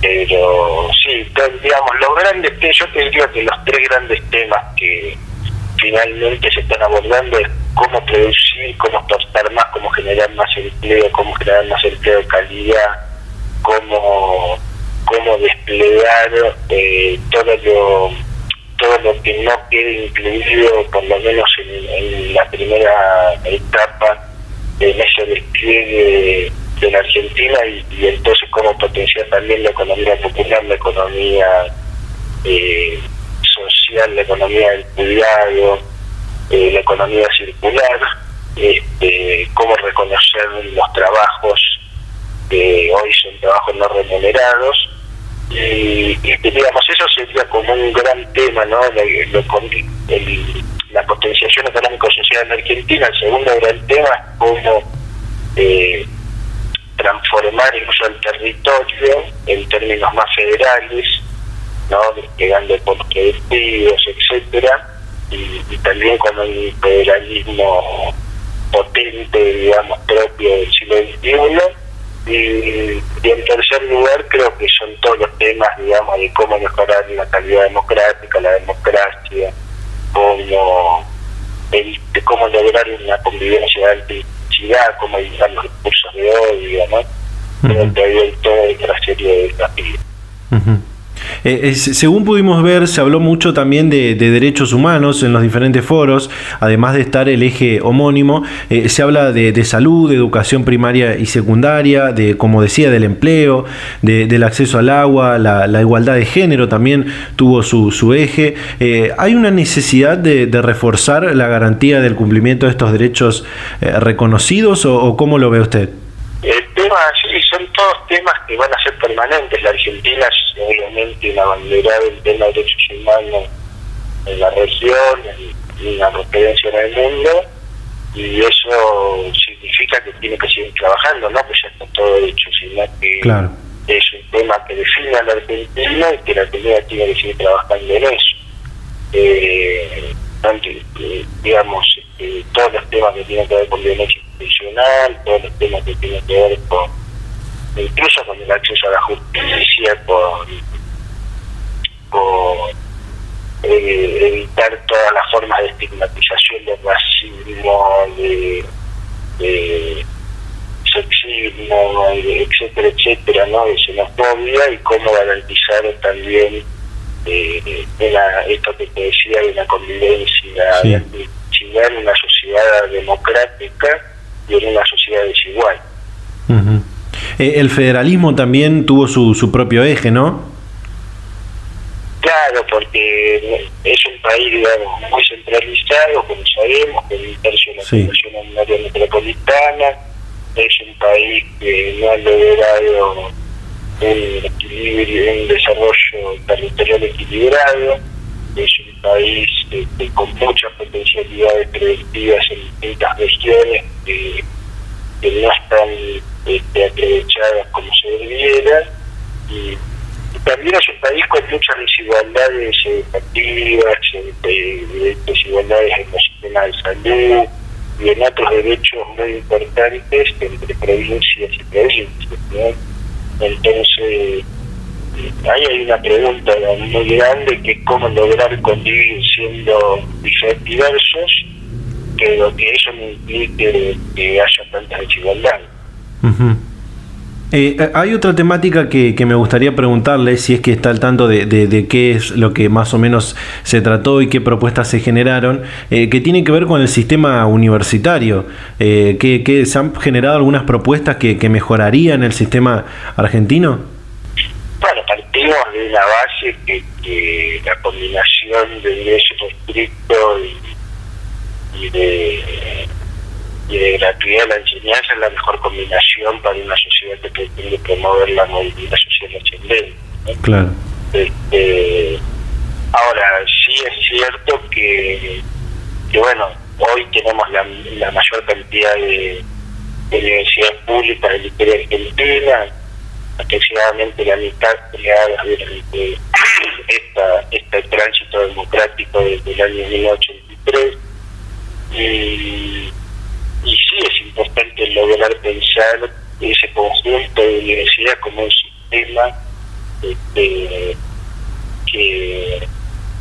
pero sí, digamos, los grandes, yo te diría que los tres grandes temas que finalmente se están abordando es cómo producir, cómo exportar más, cómo generar más empleo, cómo generar más empleo de calidad, cómo, cómo desplegar eh, todo lo todo lo que no quede incluido, por lo menos en, la primera etapa, en ese despliegue de la Argentina y, entonces cómo potenciar también la economía popular, la economía eh, social, la economía del cuidado, eh, la economía circular, este, cómo reconocer los trabajos que hoy son trabajos no remunerados. Y, digamos, eso sería como un gran tema, ¿no? la potenciación económico-social en Argentina. El segundo gran tema es cómo eh, transformar incluso el territorio en términos más federales, ¿no? desplegando productivos, etcétera, y, también con un federalismo potente, digamos, propio del siglo XXI. Y, en tercer lugar, creo que son todos los temas, digamos, de cómo mejorar la calidad democrática, la democracia, cómo, el, cómo lograr una convivencia alta cómo evitar los discursos de odio, ¿no? Creo que hay toda otra serie de desafíos. Eh, según pudimos ver, se habló mucho también de, derechos humanos en los diferentes foros, además de estar el eje homónimo, eh, se habla de, salud, de educación primaria y secundaria, de, como decía, del empleo, del acceso al agua, la, igualdad de género también tuvo su, eje. Eh, ¿Hay una necesidad de, reforzar la garantía del cumplimiento de estos derechos reconocidos o, o cómo lo ve usted? sí, son todos temas que van a ser permanentes. La Argentina es obviamente una bandera del tema de derechos humanos en la región y una referencia en el mundo, y eso significa que tiene que seguir trabajando, no pues ya está todo hecho, sino que es un tema que define a la Argentina y que la Argentina tiene que seguir trabajando en eso. Eh, eh, digamos, este, todos los temas que tienen que ver con violencia institucional, todos los temas que tienen que ver con, incluso con el acceso a la justicia, con, eh, evitar todas las formas de estigmatización del racismo, de, sexismo, etcétera, etcétera, ¿no? de xenofobia y cómo garantizar también eh, esto que te decía de la convivencia, sí. en una sociedad democrática y en una sociedad desigual. Eh, el federalismo también tuvo su, su propio eje, ¿no? Claro, porque es un país, digamos, muy centralizado, como sabemos, con un tercio de la población en área metropolitana, es un país que no ha logrado un equilibrio, un desarrollo territorial equilibrado, es un país este, con muchas potencialidades productivas en distintas regiones que, no están este, aprovechadas como se debiera y también es un país con muchas desigualdades educativas, desigualdades en los sistemas de salud y en otros derechos muy importantes entre provincias y provincias. Entonces, ahí hay una pregunta muy grande que es cómo lograr convivir siendo diversos, pero que eso no implique que haya tanta desigualdad. Eh, eh, hay otra temática que, me gustaría preguntarle, si es que está al tanto de, qué es lo que más o menos se trató y qué propuestas se generaron, eh, que tiene que ver con el sistema universitario, que, que, se han generado algunas propuestas que, que mejorarían el sistema argentino. Bueno, partimos de la base que, la combinación de ingreso estricto y de y de gratuidad de la enseñanza es la mejor combinación para una sociedad que pretende promover la movilidad social ascendente. Claro. Este, ahora, sí es cierto que, que bueno, hoy tenemos la, la mayor cantidad de, universidades públicas de la historia argentina, aproximadamente la mitad creadas durante esta, este tránsito democrático desde el año 1983. Y y sí es importante lograr pensar ese conjunto de universidad como un sistema este, que,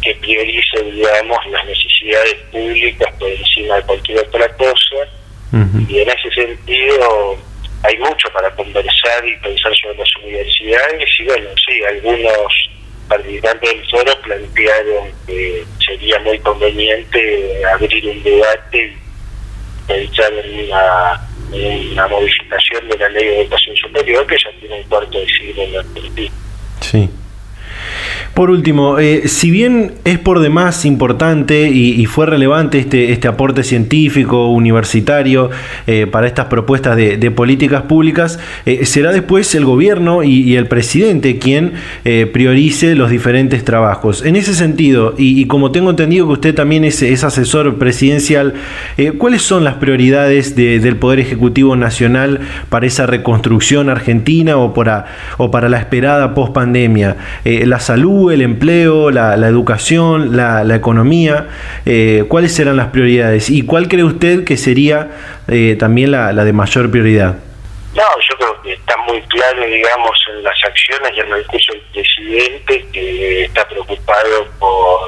que priorice, digamos, las necesidades públicas por encima de cualquier otra cosa. Y en ese sentido hay mucho para conversar y pensar sobre las universidades. Y bueno, sí, algunos participantes del foro plantearon que sería muy conveniente abrir un debate pensar en una, una modificación de la ley de educación superior que ya tiene un cuarto de siglo en la Argentina. Sí. Por último, eh, si bien es por demás importante y, fue relevante este, este aporte científico universitario eh, para estas propuestas de, políticas públicas, eh, será después el gobierno y, el presidente quien priorice los diferentes trabajos. En ese sentido, y, como tengo entendido que usted también es, asesor presidencial, ¿cuáles son las prioridades del Poder Ejecutivo Nacional para esa reconstrucción argentina o para, o para la esperada pospandemia? ¿La salud? El empleo, la, educación, la, economía, eh, ¿cuáles serán las prioridades? ¿Y cuál cree usted que sería eh, también la, de mayor prioridad? No, yo creo que está muy claro, digamos, en las acciones y en el discurso del presidente que está preocupado por,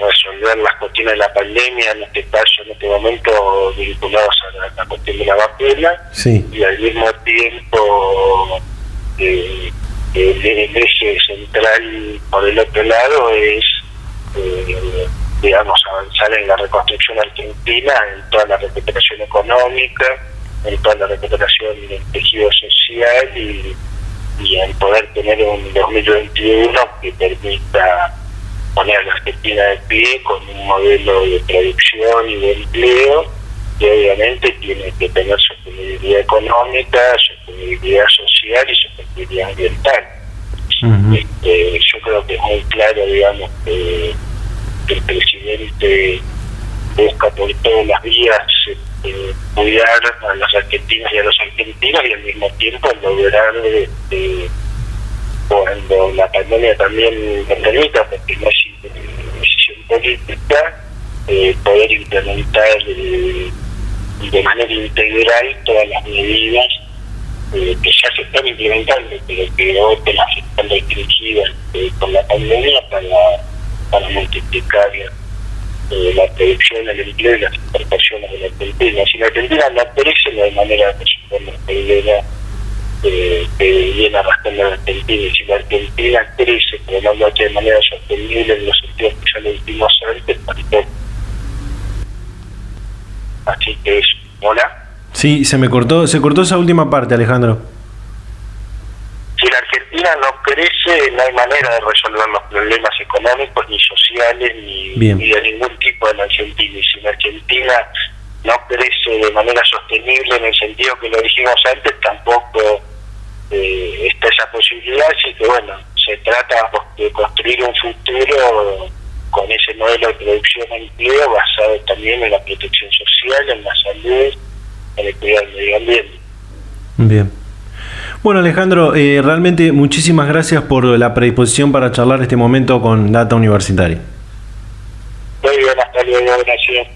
resolver las cuestiones de la pandemia, en este caso, en este momento, vinculados a la, cuestión de la vacuna, y al mismo tiempo eh, el, eje central por el otro lado es, eh, digamos, avanzar en la reconstrucción argentina, en toda la recuperación económica, en toda la recuperación del tejido social y, y en poder tener un 2021 que permita poner a la Argentina de pie con un modelo de producción y de empleo que obviamente tiene que tener sostenibilidad económica, sostenibilidad social y sostenibilidad ambiental. Este, yo creo que es muy claro, digamos, que, el presidente busca por todas las vías este, cuidar a las argentinas y a los argentinos y al mismo tiempo lograr este, cuando la pandemia también lo permita, porque no es decisión política, eh, poder implementar eh, de manera integral todas las medidas eh, que ya se están implementando, pero que otras las están restringidas eh, con la pandemia para, para multiplicar eh, la producción, el empleo y las exportaciones de la Argentina. Si la Argentina no crece, no hay manera de resolver la eh, que viene arrastrando la Argentina. Y si la Argentina crece, pero no lo hace de manera sostenible en los sentidos que ya lo antes, tampoco. Así que es, hola. Sí, se me cortó, se cortó esa última parte, Alejandro. Si la Argentina no crece, no hay manera de resolver los problemas económicos, ni sociales, ni, de ningún tipo la Argentina. Y si la Argentina no crece de manera sostenible, en el sentido que lo dijimos antes, tampoco eh, está esa posibilidad. Así que, bueno, se trata de construir un futuro con ese modelo de producción de empleo basado también en la protección social, en la salud, en el cuidado del medio ambiente. Bien. Bueno Alejandro, eh, realmente muchísimas gracias por la predisposición para charlar este momento con Data Universitaria. Muy bien, hasta luego, gracias.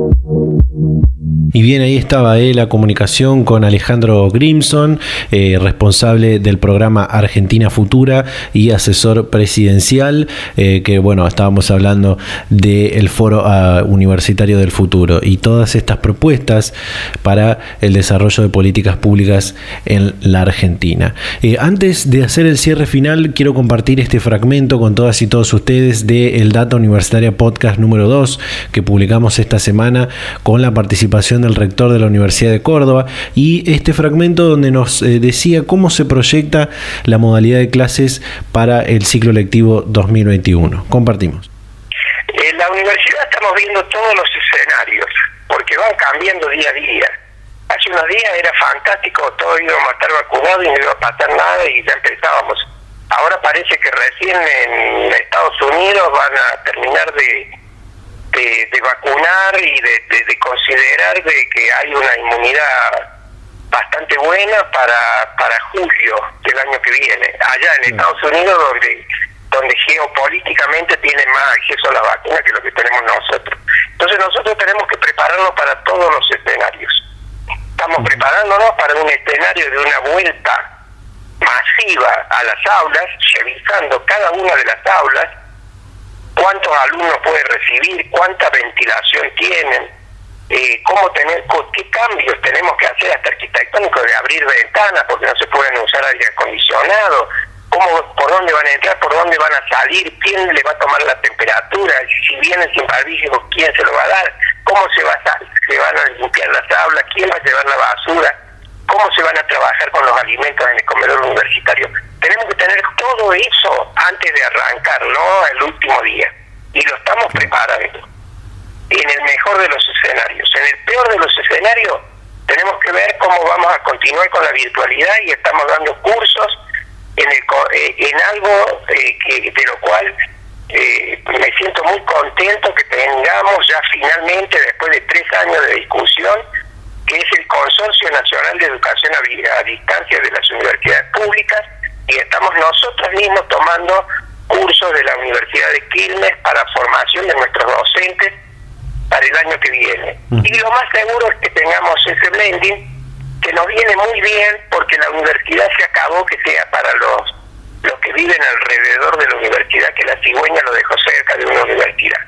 Y bien, ahí estaba eh, la comunicación con Alejandro Grimson, eh, responsable del programa Argentina Futura y asesor presidencial, eh, que bueno, estábamos hablando del Foro ah, Universitario del Futuro y todas estas propuestas para el desarrollo de políticas públicas en la Argentina. antes de hacer el cierre final, quiero compartir este fragmento con todas y todos ustedes del el Data Universitaria Podcast número 2 que publicamos esta semana con la participación del rector de la Universidad de Córdoba y este fragmento donde nos eh, decía cómo se proyecta la modalidad de clases para el ciclo lectivo 2021. Compartimos. En la universidad estamos viendo todos los escenarios porque van cambiando día a día. Hace unos días era fantástico, todos íbamos a estar vacunados y no iba a pasar nada y ya empezábamos. Ahora parece que recién en Estados Unidos van a terminar de de, vacunar y de, considerar de que hay una inmunidad bastante buena para, para julio del año que viene, allá en Estados Unidos donde donde geopolíticamente tiene más acceso a la vacuna que lo que tenemos nosotros. Entonces nosotros tenemos que prepararnos para todos los escenarios. Estamos preparándonos para un escenario de una vuelta masiva a las aulas, revisando cada una de las aulas, cuántos alumnos puede recibir, cuánta ventilación tienen, eh, cómo tener, qué cambios tenemos que hacer hasta arquitectónicos de abrir ventanas porque no se pueden usar aire acondicionado, cómo, por dónde van a entrar, por dónde van a salir, quién le va a tomar la temperatura, si vienen sin barbijo, quién se lo va a dar, cómo se va a se van a limpiar las aulas, quién va a llevar la basura, cómo se van a trabajar con los alimentos en el comedor universitario tenemos que tener todo eso antes de arrancar, no el último día. Y lo estamos preparando. En el mejor de los escenarios. En el peor de los escenarios, tenemos que ver cómo vamos a continuar con la virtualidad y estamos dando cursos en, el, eh, en algo eh, que, de lo cual eh, me siento muy contento que tengamos ya finalmente, después de tres años de discusión, que es el Consorcio Nacional de Educación a, a Distancia de las Universidades Públicas, y estamos nosotros mismos tomando cursos de la Universidad de Quilmes para formación de nuestros docentes para el año que viene. Y lo más seguro es que tengamos ese blending que nos viene muy bien porque la universidad se acabó que sea para los los que viven alrededor de la universidad, que la cigüeña lo dejó cerca de una universidad.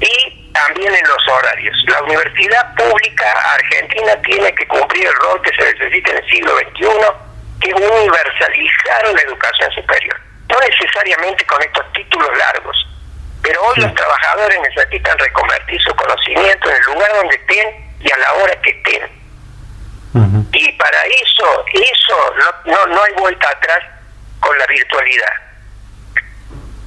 Y también en los horarios. La universidad pública argentina tiene que cumplir el rol que se necesita en el siglo XXI que universalizar la educación superior. No necesariamente con estos títulos largos, pero hoy los trabajadores necesitan reconvertir su conocimiento en el lugar donde estén y a la hora que estén. Y para eso, eso no, no, no hay vuelta atrás con la virtualidad.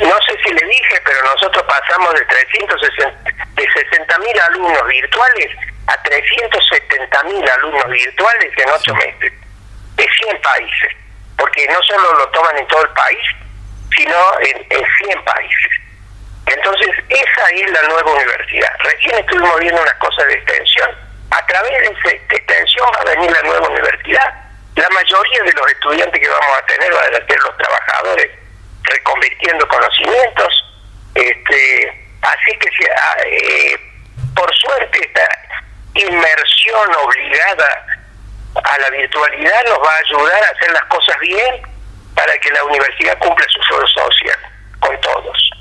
No sé si le dije, pero nosotros pasamos de 360 de 60 mil alumnos virtuales a 370 mil alumnos virtuales en ocho meses de 100 países, porque no solo lo toman en todo el país, sino en, en 100 países. Entonces, esa es la nueva universidad. Recién estuvimos viendo una cosa de extensión. A través de esa extensión va a venir la nueva universidad. La mayoría de los estudiantes que vamos a tener van a ser los trabajadores, reconvirtiendo conocimientos. Este, así que, ah, eh, por suerte, esta inmersión obligada a la virtualidad nos va a ayudar a hacer las cosas bien para que la universidad cumpla su rol social con todos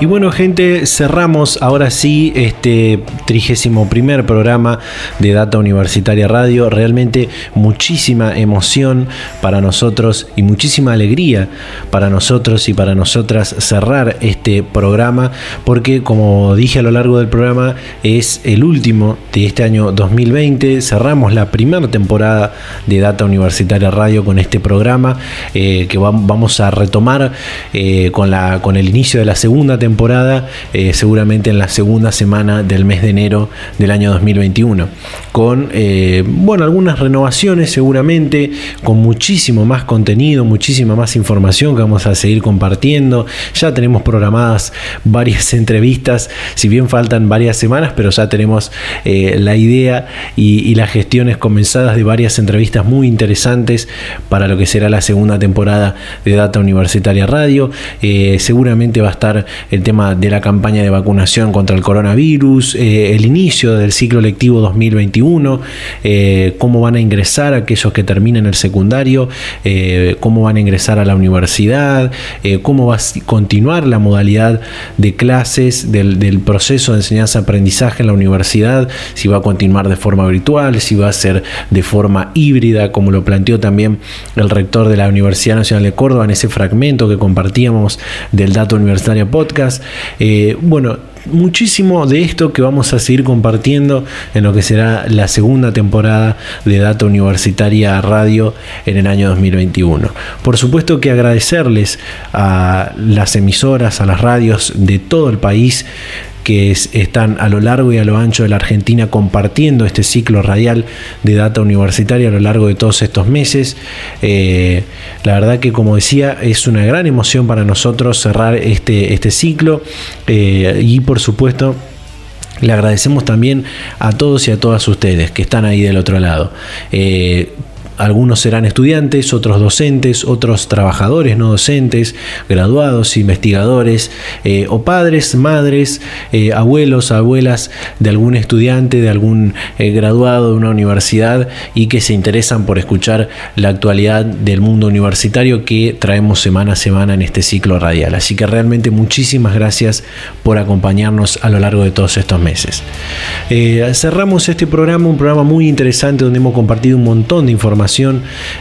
Y bueno, gente, cerramos ahora sí este trigésimo primer programa de Data Universitaria Radio. Realmente muchísima emoción para nosotros y muchísima alegría para nosotros y para nosotras cerrar este programa, porque como dije a lo largo del programa, es el último de este año 2020. Cerramos la primera temporada de Data Universitaria Radio con este programa eh, que vamos a retomar eh, con, la, con el inicio de la segunda temporada temporada, eh, seguramente en la segunda semana del mes de enero del año 2021. Con, eh, bueno, algunas renovaciones seguramente, con muchísimo más contenido, muchísima más información que vamos a seguir compartiendo. Ya tenemos programadas varias entrevistas, si bien faltan varias semanas, pero ya tenemos eh, la idea y, las gestiones comenzadas de varias entrevistas muy interesantes para lo que será la segunda temporada de Data Universitaria Radio. seguramente va a estar el tema de la campaña de vacunación contra el coronavirus, eh, el inicio del ciclo lectivo 2021, eh, cómo van a ingresar aquellos que terminen el secundario, eh, cómo van a ingresar a la universidad, cómo va a continuar la modalidad de clases del, del proceso de enseñanza-aprendizaje en la universidad, si va a continuar de forma virtual, si va a ser de forma híbrida, como lo planteó también el rector de la Universidad Nacional de Córdoba en ese fragmento que compartíamos del Dato Universitario Podcast eh, bueno, muchísimo de esto que vamos a seguir compartiendo en lo que será la segunda temporada de Data Universitaria Radio en el año 2021. Por supuesto que agradecerles a las emisoras, a las radios de todo el país que están a lo largo y a lo ancho de la Argentina compartiendo este ciclo radial de data universitaria a lo largo de todos estos meses. Eh, la verdad que como decía es una gran emoción para nosotros cerrar este, este ciclo eh, y por supuesto le agradecemos también a todos y a todas ustedes que están ahí del otro lado. Eh, algunos serán estudiantes, otros docentes, otros trabajadores no docentes, graduados, investigadores, eh, o padres, madres, eh, abuelos, abuelas de algún estudiante, de algún eh, graduado de una universidad y que se interesan por escuchar la actualidad del mundo universitario que traemos semana a semana en este ciclo radial. Así que realmente muchísimas gracias por acompañarnos a lo largo de todos estos meses. cerramos este programa, un programa muy interesante donde hemos compartido un montón de información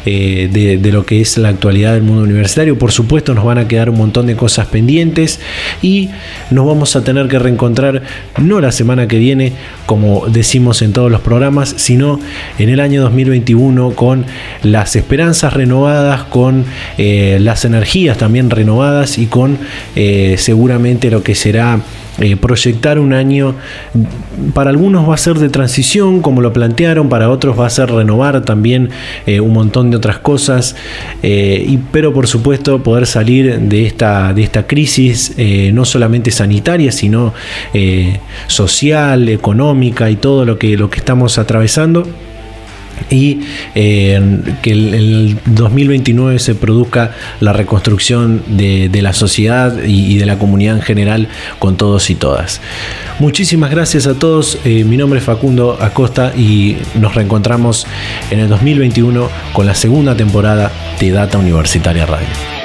eh, de, lo que es la actualidad del mundo universitario. Por supuesto nos van a quedar un montón de cosas pendientes y nos vamos a tener que reencontrar no la semana que viene, como decimos en todos los programas, sino en el año 2021 con las esperanzas renovadas, con eh, las energías también renovadas y con eh, seguramente lo que será eh, proyectar un año, para algunos va a ser de transición, como lo plantearon, para otros va a ser renovar también eh, un montón de otras cosas, eh, y, pero por supuesto poder salir de esta, de esta crisis, no solamente sanitaria, sino social, económica y todo lo que, lo que estamos atravesando y eh, que en el 2029 se produzca la reconstrucción de, la sociedad y, de la comunidad en general con todos y todas. Muchísimas gracias a todos, eh, mi nombre es Facundo Acosta y nos reencontramos en el 2021 con la segunda temporada de Data Universitaria Radio.